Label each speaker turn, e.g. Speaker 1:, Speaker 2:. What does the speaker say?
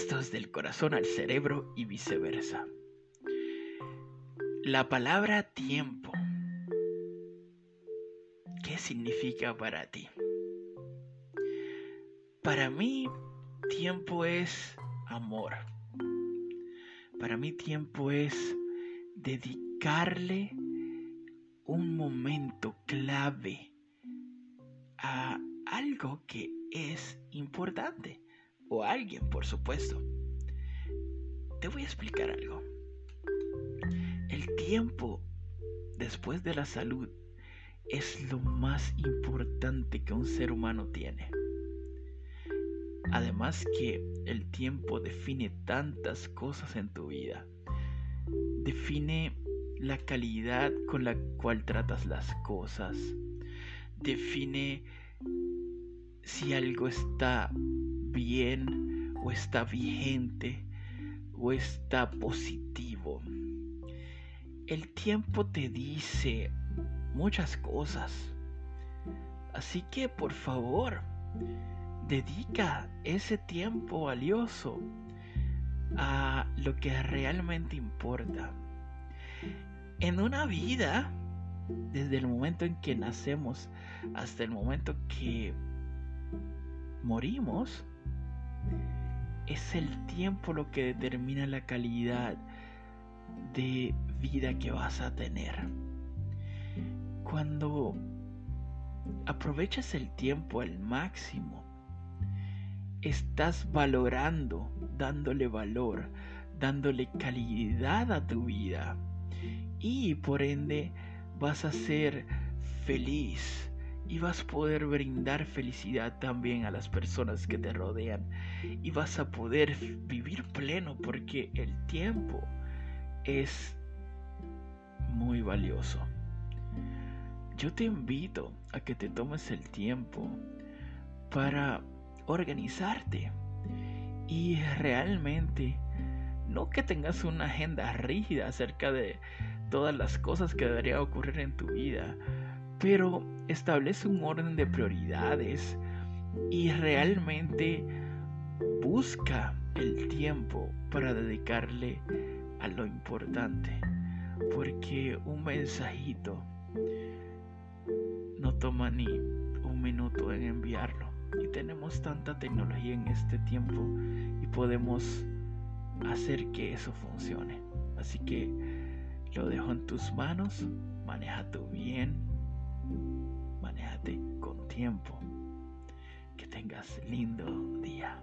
Speaker 1: Del corazón al cerebro y viceversa. La palabra tiempo. ¿Qué significa para ti? Para mí, tiempo es amor. Para mí, tiempo es dedicarle un momento clave a algo que es importante o alguien, por supuesto. Te voy a explicar algo. El tiempo después de la salud es lo más importante que un ser humano tiene. Además que el tiempo define tantas cosas en tu vida. Define la calidad con la cual tratas las cosas. Define si algo está bien o está vigente o está positivo. El tiempo te dice muchas cosas. Así que por favor, dedica ese tiempo valioso a lo que realmente importa en una vida, desde el momento en que nacemos hasta el momento que morimos, es el tiempo lo que determina la calidad de vida que vas a tener. Cuando aprovechas el tiempo al máximo, estás valorando, dándole valor, dándole calidad a tu vida y por ende vas a ser feliz y vas a poder brindar felicidad también a las personas que te rodean y vas a poder vivir pleno porque el tiempo es muy valioso. Yo te invito a que te tomes el tiempo para organizarte y realmente no que tengas una agenda rígida acerca de todas las cosas que deberían ocurrir en tu vida, pero establece un orden de prioridades y realmente busca el tiempo para dedicarle a lo importante, porque un mensajito no toma ni un minuto en enviarlo y tenemos tanta tecnología en este tiempo y podemos hacer que eso funcione. Así que lo dejo en tus manos, maneja tu bien, manejate con tiempo. Que tengas lindo día.